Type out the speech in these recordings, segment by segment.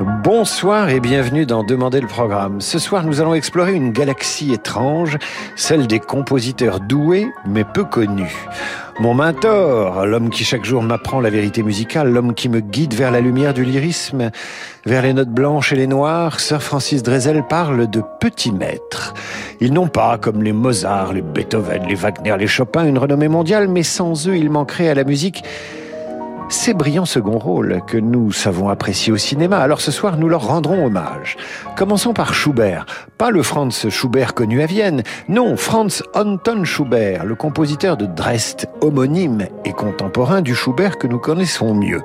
Bonsoir et bienvenue dans Demandez le programme. Ce soir, nous allons explorer une galaxie étrange, celle des compositeurs doués mais peu connus. Mon mentor, l'homme qui chaque jour m'apprend la vérité musicale, l'homme qui me guide vers la lumière du lyrisme, vers les notes blanches et les noires, Sir Francis Drezel parle de petits maîtres. Ils n'ont pas, comme les Mozart, les Beethoven, les Wagner, les Chopin, une renommée mondiale, mais sans eux, il manquerait à la musique ces brillants second rôles que nous savons apprécier au cinéma. Alors ce soir, nous leur rendrons hommage. Commençons par Schubert. Pas le Franz Schubert connu à Vienne. Non, Franz Anton Schubert, le compositeur de Dresde, homonyme et contemporain du Schubert que nous connaissons mieux.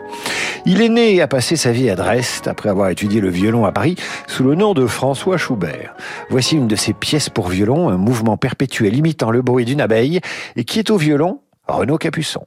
Il est né et a passé sa vie à Dresde après avoir étudié le violon à Paris sous le nom de François Schubert. Voici une de ses pièces pour violon, un mouvement perpétuel imitant le bruit d'une abeille et qui est au violon Renaud Capuçon.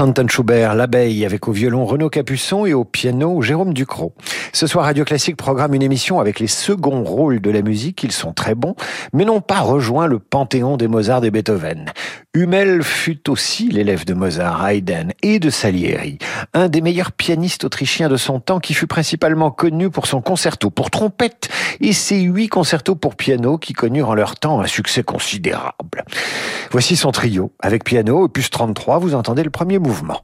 Anton Schubert, l'abeille, avec au violon Renaud Capuçon et au piano Jérôme Ducrot. Ce soir, Radio Classique programme une émission avec les seconds rôles de la musique. Ils sont très bons, mais n'ont pas rejoint le panthéon des Mozart et Beethoven. Hummel fut aussi l'élève de Mozart, Haydn et de Salieri, un des meilleurs pianistes autrichiens de son temps qui fut principalement connu pour son concerto pour trompette et ses huit concertos pour piano qui connurent en leur temps un succès considérable. Voici son trio. Avec piano, opus 33, vous entendez le premier mouvement.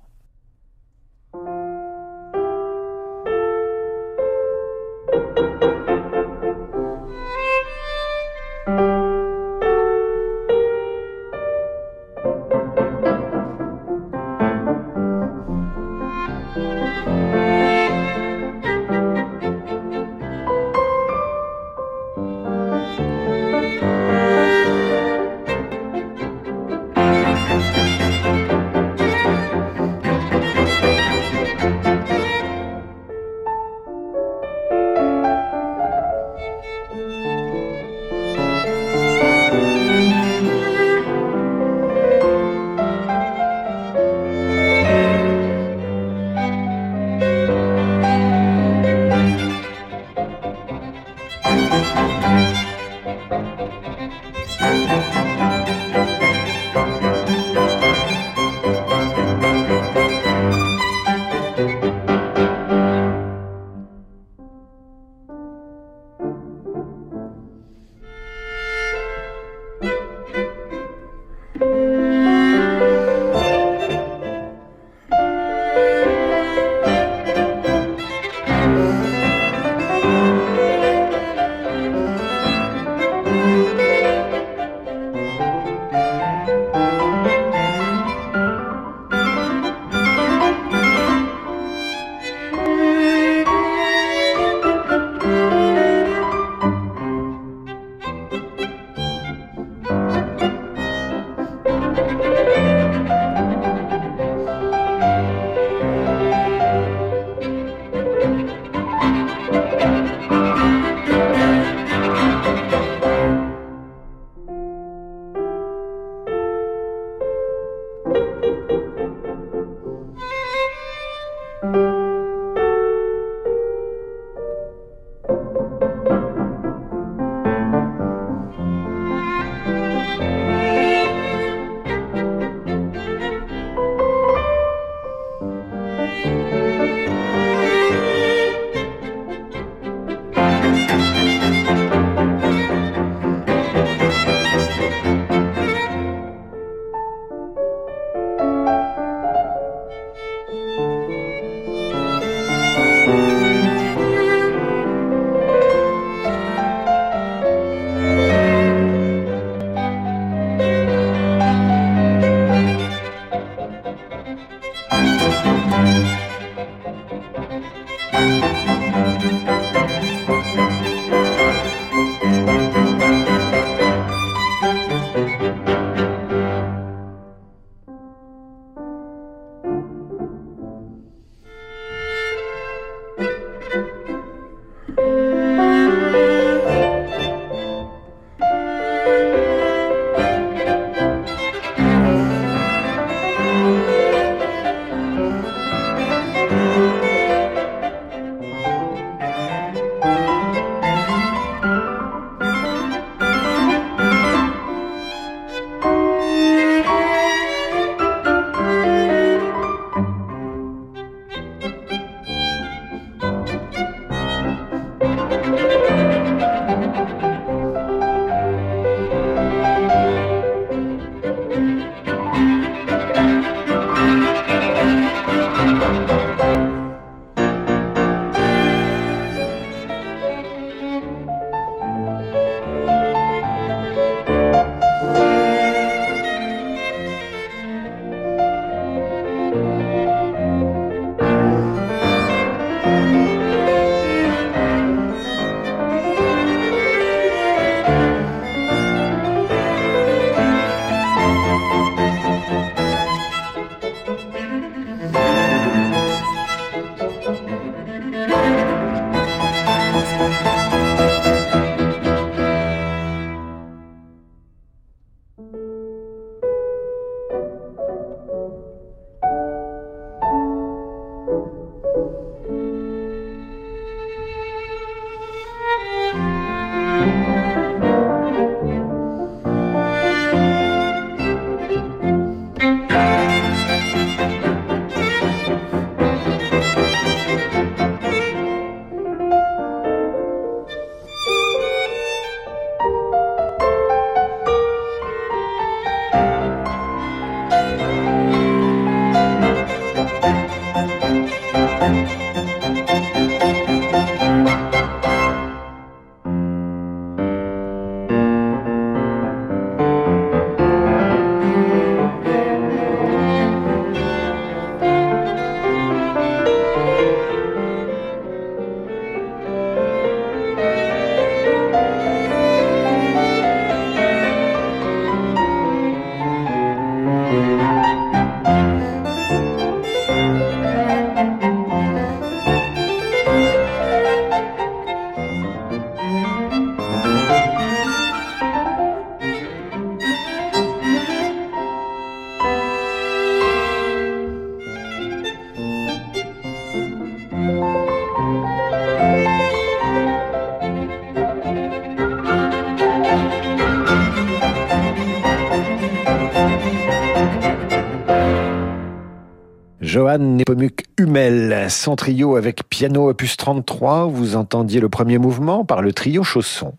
Johann Nepomuk Hummel, son trio avec piano opus 33, vous entendiez le premier mouvement par le trio Chausson.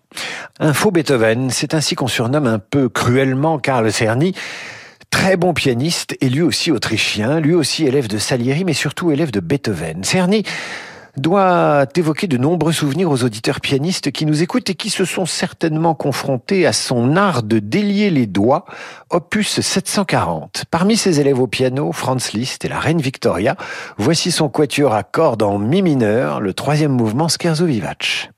Un faux Beethoven, c'est ainsi qu'on surnomme un peu cruellement Karl Cerny, très bon pianiste et lui aussi autrichien, lui aussi élève de Salieri mais surtout élève de Beethoven. Cerny doit évoquer de nombreux souvenirs aux auditeurs pianistes qui nous écoutent et qui se sont certainement confrontés à son art de délier les doigts, opus 740. Parmi ses élèves au piano, Franz Liszt et la reine Victoria, voici son quatuor à cordes en mi mineur, le troisième mouvement Scherzo vivace.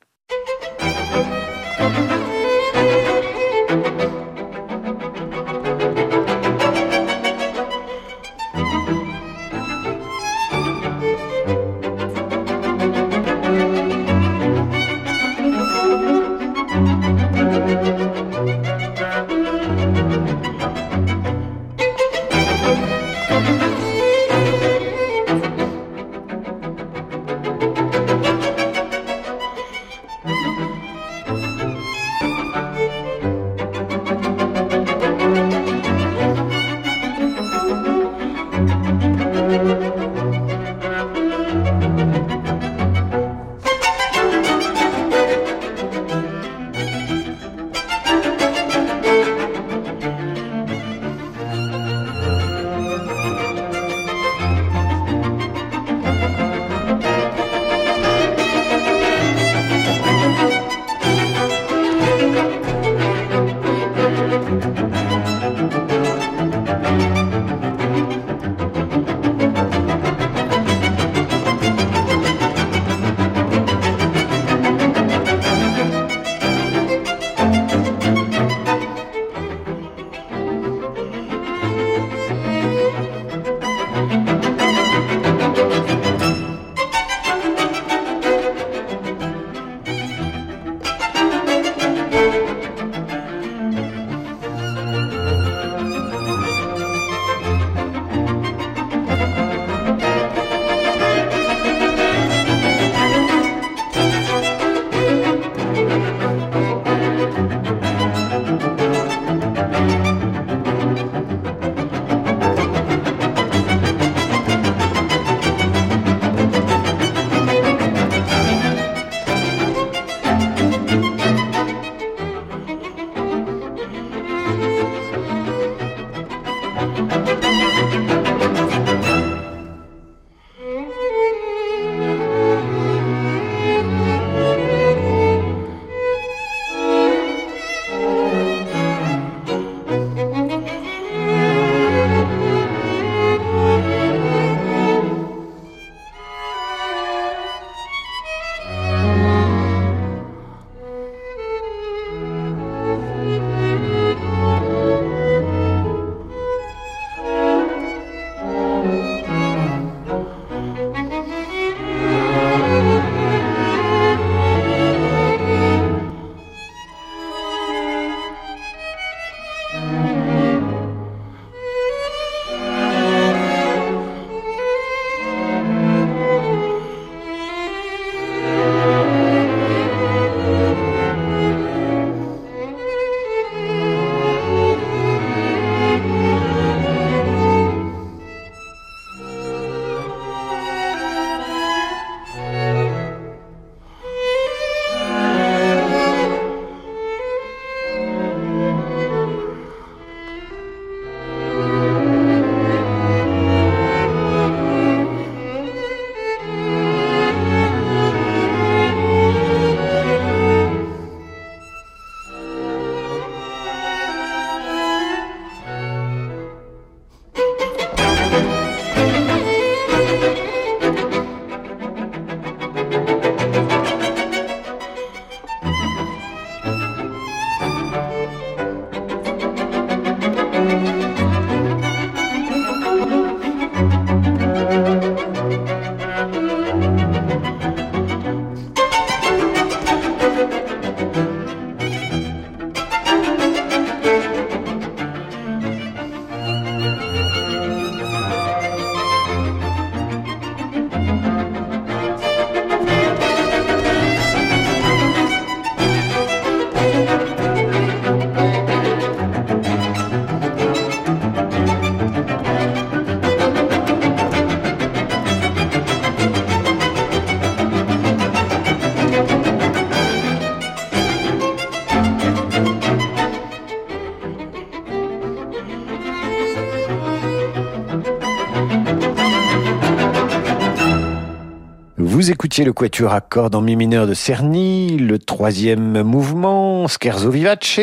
Le quatuor à cordes en mi mineur de Cerny, le troisième mouvement, Scherzo Vivace,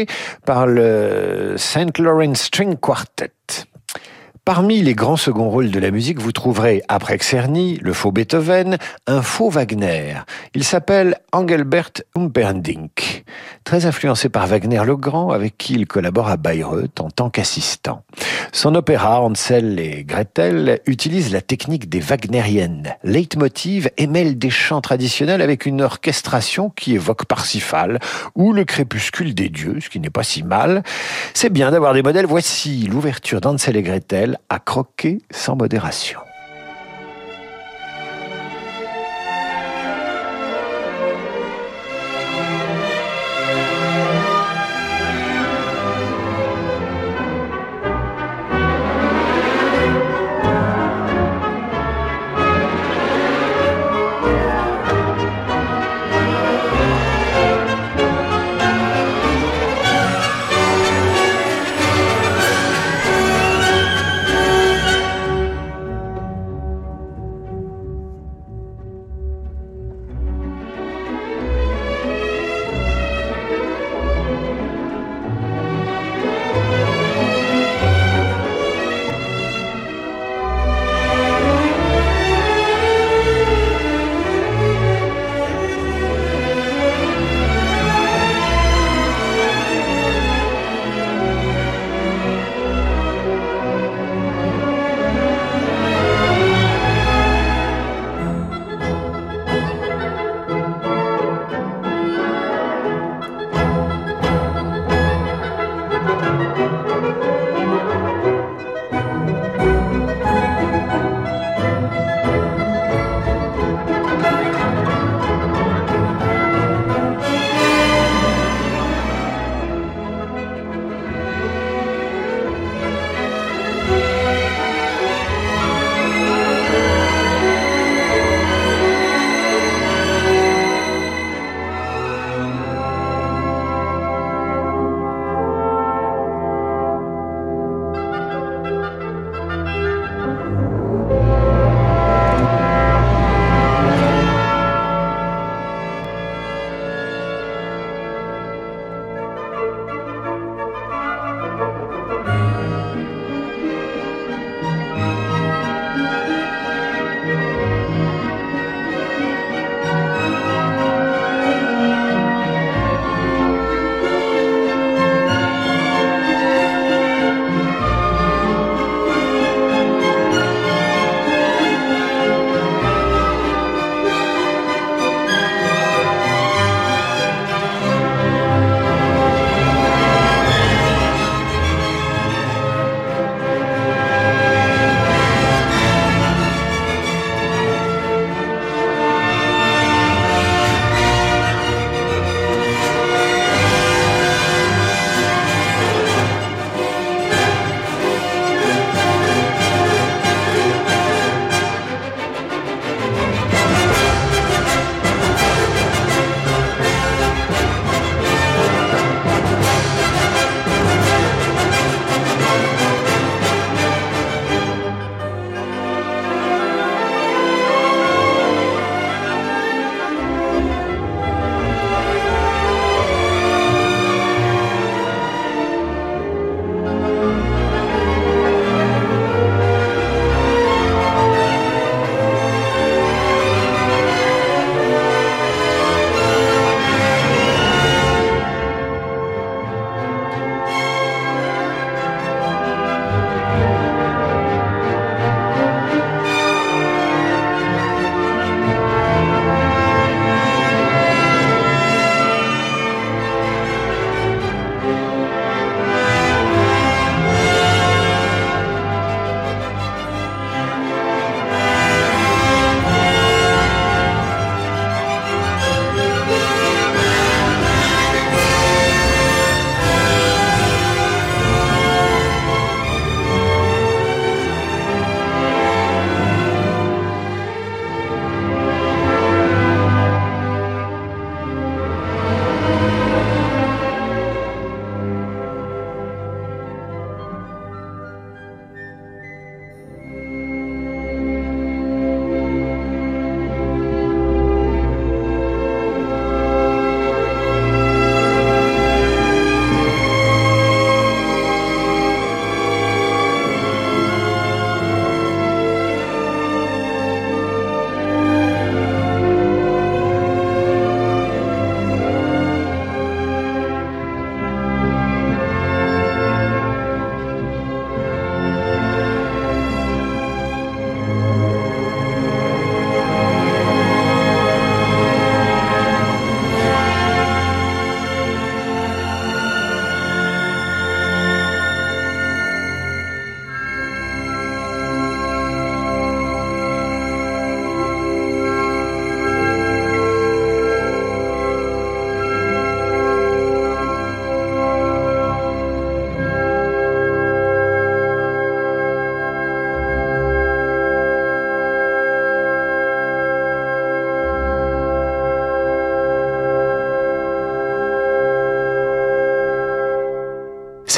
par le St. Lawrence String Quartet. Parmi les grands seconds rôles de la musique, vous trouverez, après Czerny, le faux Beethoven, un faux Wagner. Il s'appelle Engelbert Humperdinck, très influencé par Wagner le Grand, avec qui il collabore à Bayreuth en tant qu'assistant. Son opéra Hansel et Gretel utilise la technique des wagnériennes, leitmotiv et mêle des chants traditionnels avec une orchestration qui évoque Parsifal ou le crépuscule des dieux, ce qui n'est pas si mal. C'est bien d'avoir des modèles. Voici l'ouverture d'Hansel et Gretel à croquer sans modération.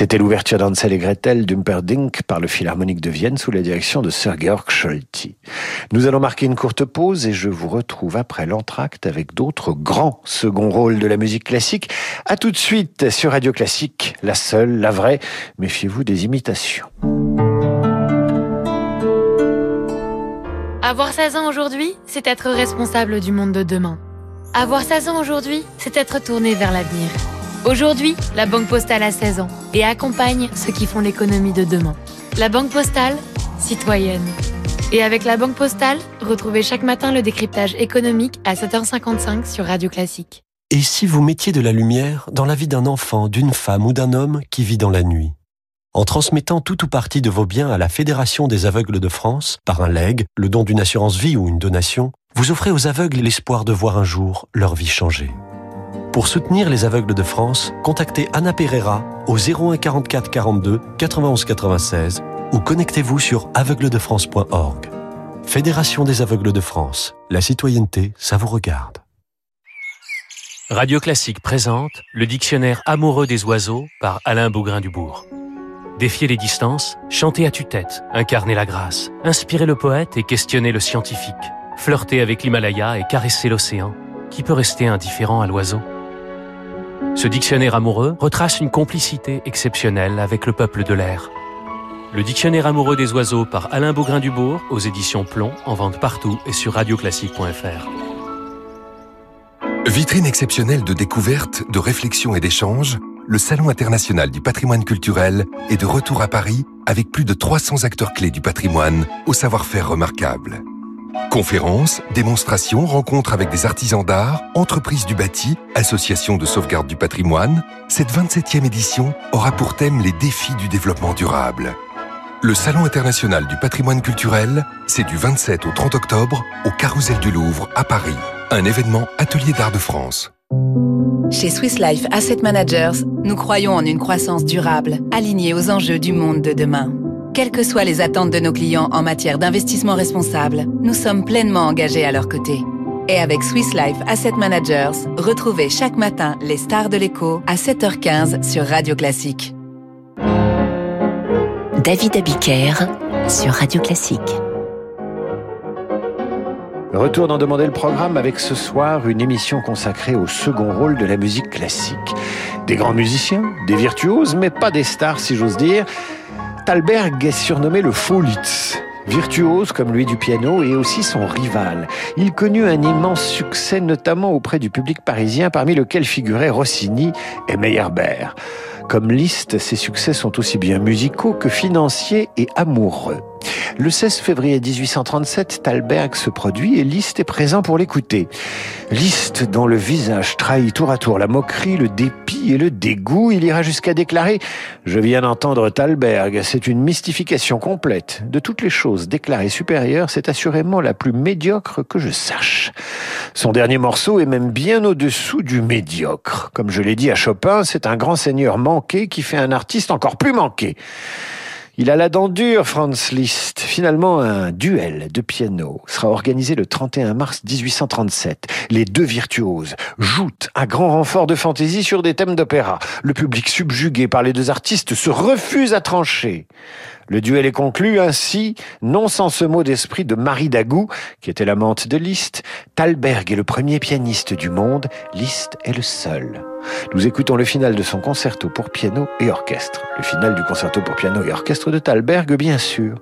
C'était l'ouverture d'Ansel et Gretel d'Umperdinck par le Philharmonique de Vienne sous la direction de Sir Georg Scholti. Nous allons marquer une courte pause et je vous retrouve après l'entracte avec d'autres grands seconds rôles de la musique classique. À tout de suite sur Radio Classique, la seule, la vraie. Méfiez-vous des imitations. Avoir 16 ans aujourd'hui, c'est être responsable du monde de demain. Avoir 16 ans aujourd'hui, c'est être tourné vers l'avenir. Aujourd'hui, la Banque Postale a 16 ans et accompagne ceux qui font l'économie de demain. La Banque Postale, citoyenne. Et avec la Banque Postale, retrouvez chaque matin le décryptage économique à 7h55 sur Radio Classique. Et si vous mettiez de la lumière dans la vie d'un enfant, d'une femme ou d'un homme qui vit dans la nuit? En transmettant tout ou partie de vos biens à la Fédération des aveugles de France, par un legs, le don d'une assurance vie ou une donation, vous offrez aux aveugles l'espoir de voir un jour leur vie changer. Pour soutenir les aveugles de France, contactez Anna Pereira au 01 44 42 91 96 ou connectez-vous sur aveugledefrance.org. Fédération des aveugles de France. La citoyenneté, ça vous regarde. Radio Classique présente le dictionnaire amoureux des oiseaux par Alain Bougrain-Dubourg. Défier les distances, chanter à tue-tête, incarner la grâce, inspirer le poète et questionner le scientifique, flirter avec l'Himalaya et caresser l'océan. Qui peut rester indifférent à l'oiseau? Ce dictionnaire amoureux retrace une complicité exceptionnelle avec le peuple de l'air. Le dictionnaire amoureux des oiseaux par Alain Beaugrain-Dubourg aux éditions Plomb en vente partout et sur radioclassique.fr. Vitrine exceptionnelle de découverte, de réflexion et d'échange, le Salon international du patrimoine culturel est de retour à Paris avec plus de 300 acteurs clés du patrimoine au savoir-faire remarquable. Conférences, démonstrations, rencontres avec des artisans d'art, entreprises du bâti, associations de sauvegarde du patrimoine, cette 27e édition aura pour thème les défis du développement durable. Le Salon international du patrimoine culturel, c'est du 27 au 30 octobre au Carrousel du Louvre à Paris. Un événement Atelier d'art de France. Chez Swiss Life Asset Managers, nous croyons en une croissance durable, alignée aux enjeux du monde de demain. Quelles que soient les attentes de nos clients en matière d'investissement responsable, nous sommes pleinement engagés à leur côté. Et avec Swiss Life Asset Managers, retrouvez chaque matin les stars de l'écho à 7h15 sur Radio Classique. David Abiker sur Radio Classique. Retour d'en demander le programme avec ce soir une émission consacrée au second rôle de la musique classique. Des grands musiciens, des virtuoses, mais pas des stars si j'ose dire. Thalberg est surnommé le Faulitz. Virtuose comme lui du piano et aussi son rival. Il connut un immense succès notamment auprès du public parisien parmi lequel figuraient Rossini et Meyerbeer. Comme Liszt, ses succès sont aussi bien musicaux que financiers et amoureux. Le 16 février 1837, Thalberg se produit et Liszt est présent pour l'écouter. Liszt, dont le visage trahit tour à tour la moquerie, le dépit et le dégoût, il ira jusqu'à déclarer « Je viens d'entendre Thalberg, c'est une mystification complète. De toutes les choses déclarées supérieures, c'est assurément la plus médiocre que je sache. » Son dernier morceau est même bien au-dessous du médiocre. Comme je l'ai dit à Chopin, c'est un grand seigneur manqué qui fait un artiste encore plus manqué. Il a la dent dure, Franz Liszt. Finalement, un duel de piano sera organisé le 31 mars 1837. Les deux virtuoses jouent un grand renfort de fantaisie sur des thèmes d'opéra. Le public subjugué par les deux artistes se refuse à trancher. Le duel est conclu ainsi, non sans ce mot d'esprit de Marie Dagou, qui était l'amante de Liszt. Thalberg est le premier pianiste du monde, Liszt est le seul. Nous écoutons le final de son concerto pour piano et orchestre. Le final du concerto pour piano et orchestre de Thalberg, bien sûr.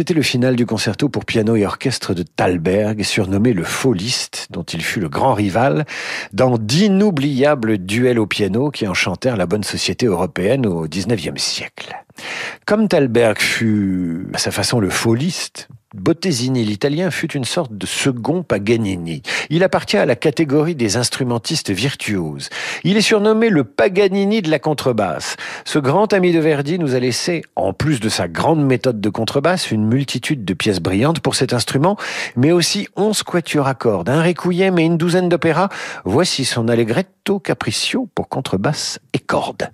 C'était le final du concerto pour piano et orchestre de Thalberg, surnommé le Faulliste, dont il fut le grand rival, dans d'inoubliables duels au piano qui enchantèrent la bonne société européenne au XIXe siècle. Comme Thalberg fut, à sa façon, le Faulliste, Bottesini, l'italien, fut une sorte de second Paganini. Il appartient à la catégorie des instrumentistes virtuoses. Il est surnommé le Paganini de la contrebasse. Ce grand ami de Verdi nous a laissé, en plus de sa grande méthode de contrebasse, une multitude de pièces brillantes pour cet instrument, mais aussi onze quatuors à cordes, un requiem et une douzaine d'opéras. Voici son allegretto capriccio pour contrebasse et cordes.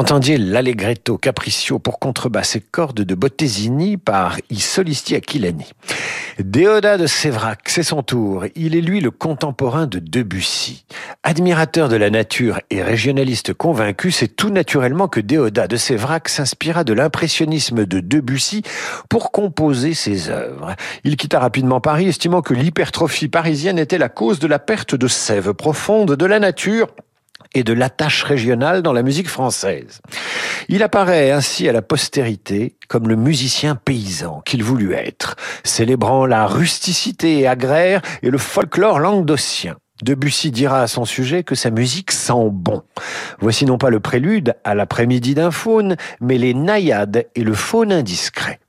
Entendiez l'Allegretto Capriccio pour contrebasse et cordes de Bottesini par I Solisti Aquilani. Déodat de Sévrac, c'est son tour. Il est lui le contemporain de Debussy. Admirateur de la nature et régionaliste convaincu, c'est tout naturellement que Déodat de Sévrac s'inspira de l'impressionnisme de Debussy pour composer ses œuvres. Il quitta rapidement Paris, estimant que l'hypertrophie parisienne était la cause de la perte de sève profonde de la nature et de l'attache régionale dans la musique française. Il apparaît ainsi à la postérité comme le musicien paysan qu'il voulut être, célébrant la rusticité agraire et le folklore languedocien. Debussy dira à son sujet que sa musique sent bon. Voici non pas le prélude à l'après-midi d'un faune, mais les naïades et le faune indiscret.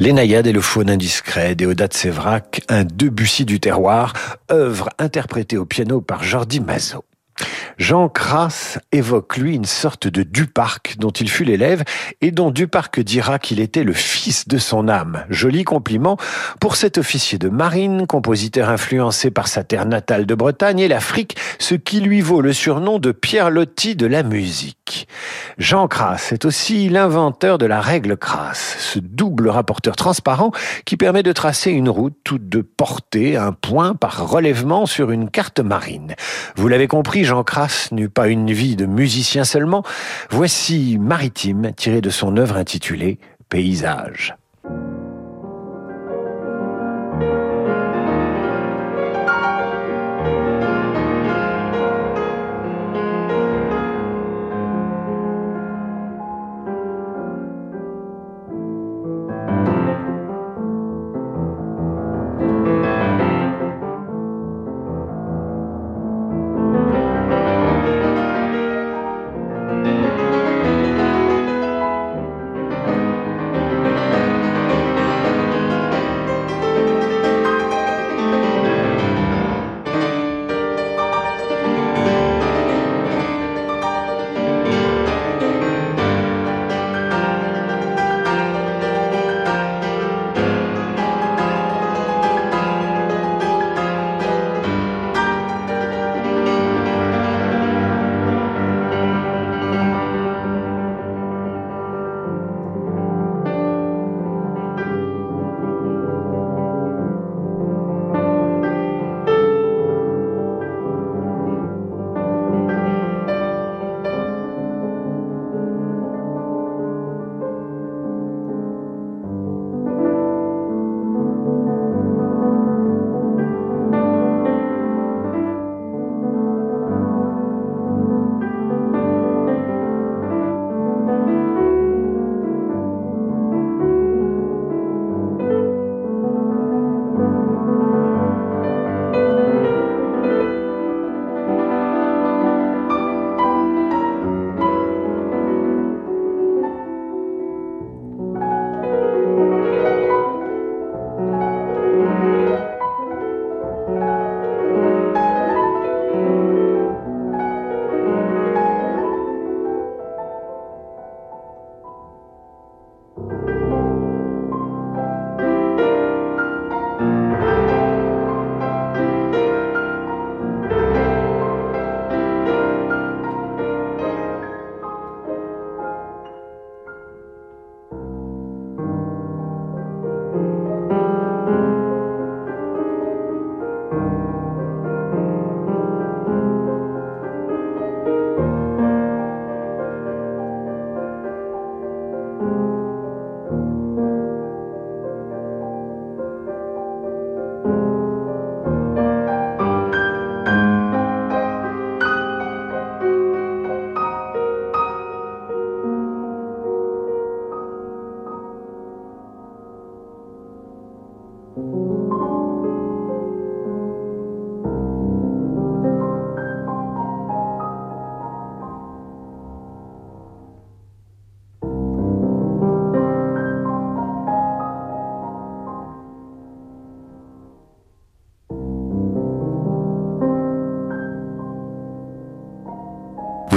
Les Naïades et le faune indiscret, Déodat Sévrac, un Debussy du terroir, œuvre interprétée au piano par Jordi Mazot. Jean Crass évoque, lui, une sorte de Duparc dont il fut l'élève et dont Duparc dira qu'il était le fils de son âme. Joli compliment pour cet officier de marine, compositeur influencé par sa terre natale de Bretagne et l'Afrique, ce qui lui vaut le surnom de Pierre Loti de la musique. Jean Crass est aussi l'inventeur de la règle Crass, ce double rapporteur transparent qui permet de tracer une route toute de portée, un point par relèvement sur une carte marine. Vous l'avez compris, Jean N'eut pas une vie de musicien seulement. Voici Maritime, tiré de son œuvre intitulée Paysage.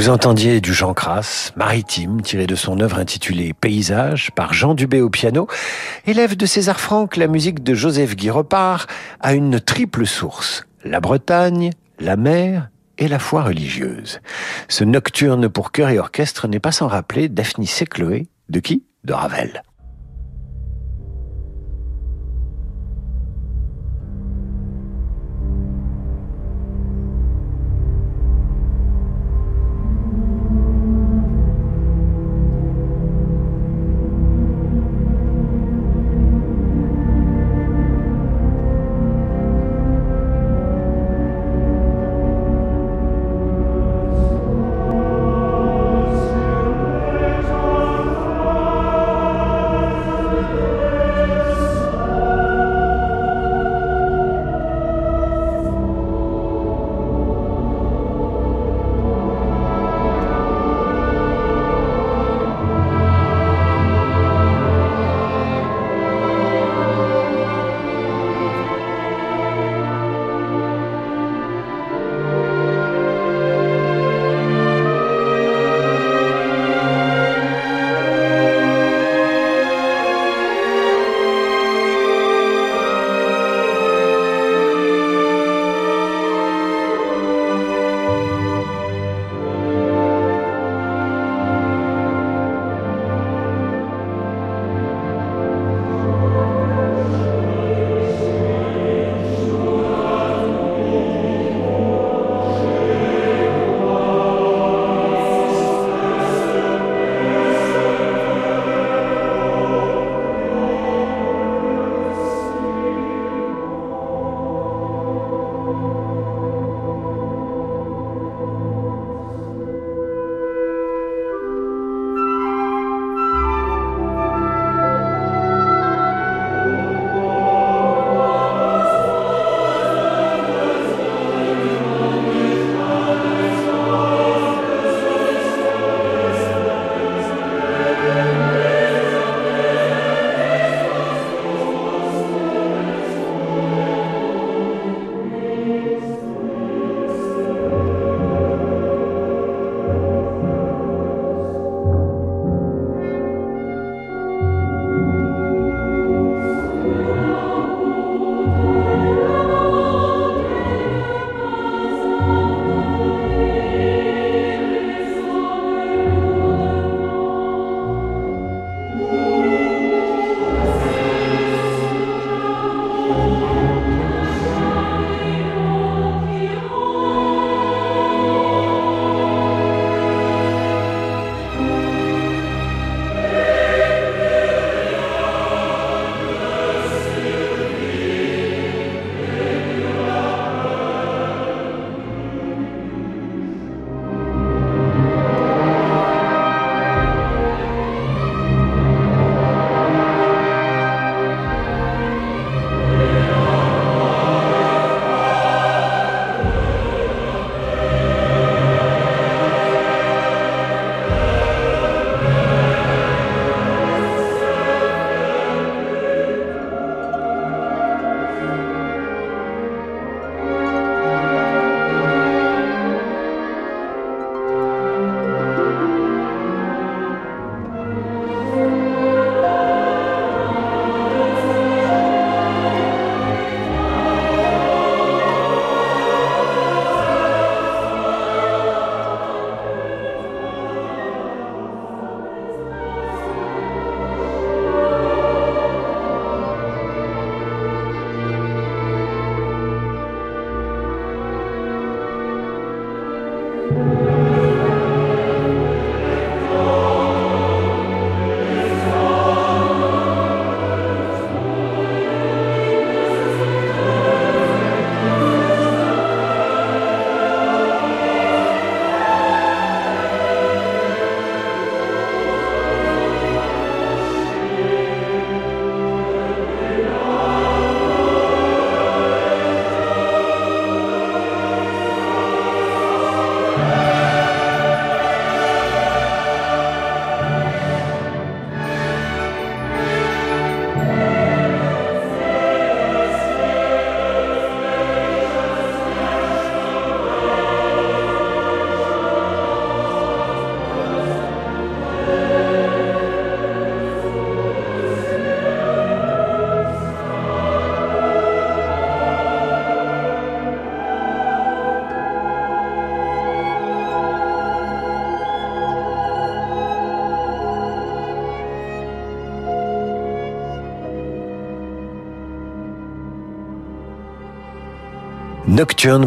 Vous entendiez du Jean Crass, maritime, tiré de son œuvre intitulée Paysage, par Jean Dubé au piano. Élève de César Franck, la musique de Joseph Guy repart a une triple source. La Bretagne, la mer et la foi religieuse. Ce nocturne pour chœur et orchestre n'est pas sans rappeler Daphnis et Chloé. De qui? De Ravel.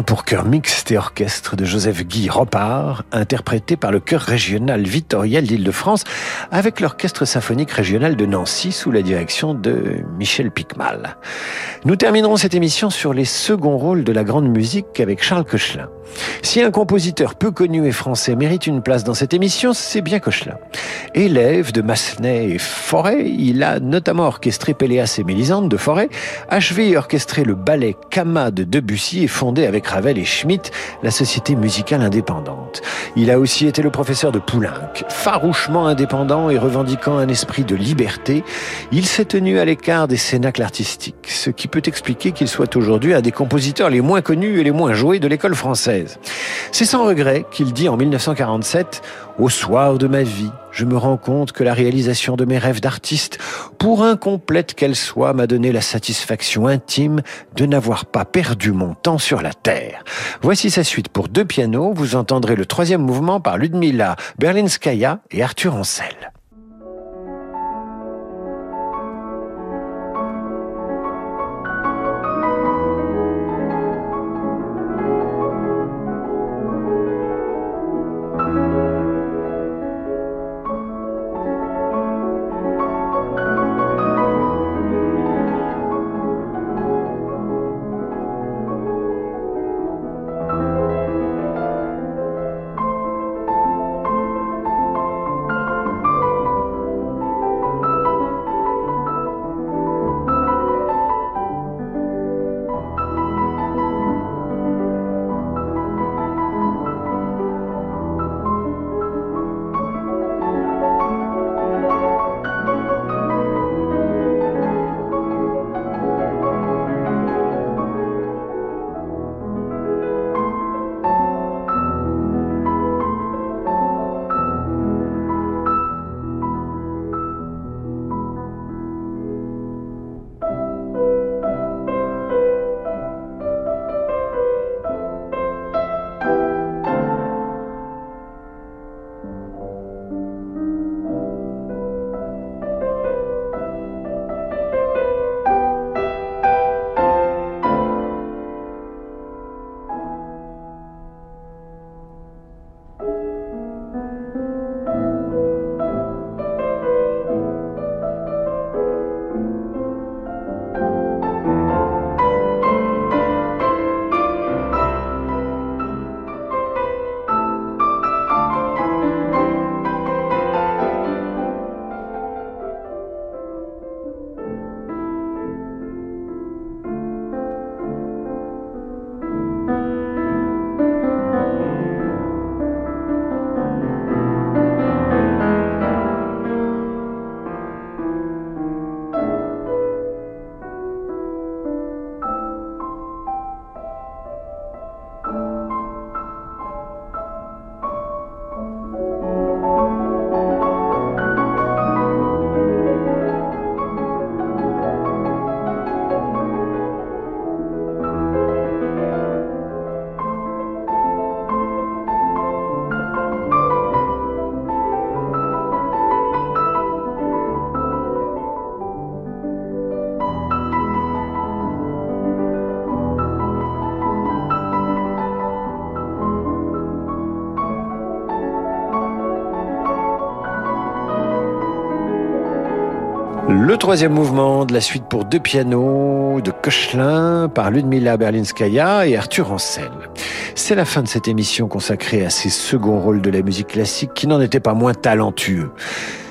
Pour chœur mixte et orchestre de Joseph Guy Ropard, interprété par le chœur régional Victoriel d'Île-de-France avec l'orchestre symphonique régional de Nancy sous la direction de Michel Picmal. Nous terminerons cette émission sur les seconds rôles de la grande musique avec Charles Cochelin. Si un compositeur peu connu et français mérite une place dans cette émission, c'est bien Cochelin. Élève de Massenet et Forêt, il a notamment orchestré Péléas et Mélisande de Forêt, achevé et orchestré le ballet Kama de Debussy et fondé avec Ravel et Schmitt la société musicale indépendante. Il a aussi été le professeur de Poulenc. Farouchement indépendant et revendiquant un esprit de liberté, il s'est tenu à l'écart des cénacles artistiques, ce qui peut expliquer qu'il soit aujourd'hui un des compositeurs les moins connus et les moins joués de l'école française. C'est sans regret qu'il dit en 1947 Au soir de ma vie, je me rends compte que la réalisation de mes rêves d'artiste, pour incomplète qu'elle soit, m'a donné la satisfaction intime de n'avoir pas perdu mon temps sur la terre. Voici sa suite pour deux pianos. Vous entendrez le troisième mouvement par Ludmila Berlinskaya et Arthur Ancel. Troisième mouvement de la suite pour deux pianos de Kochelin par Ludmila Berlinskaya et Arthur Ancel. C'est la fin de cette émission consacrée à ces seconds rôles de la musique classique qui n'en étaient pas moins talentueux.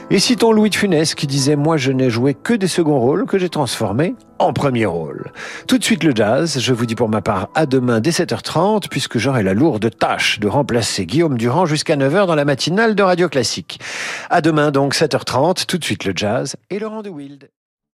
Et citons Louis de Funès qui disait Moi je n'ai joué que des seconds rôles que j'ai transformés en premier rôle. Tout de suite le jazz, je vous dis pour ma part à demain dès 7h30 puisque j'aurai la lourde tâche de remplacer Guillaume Durand jusqu'à 9h dans la matinale de Radio Classique. À demain donc 7h30, tout de suite le jazz et Laurent de Wild.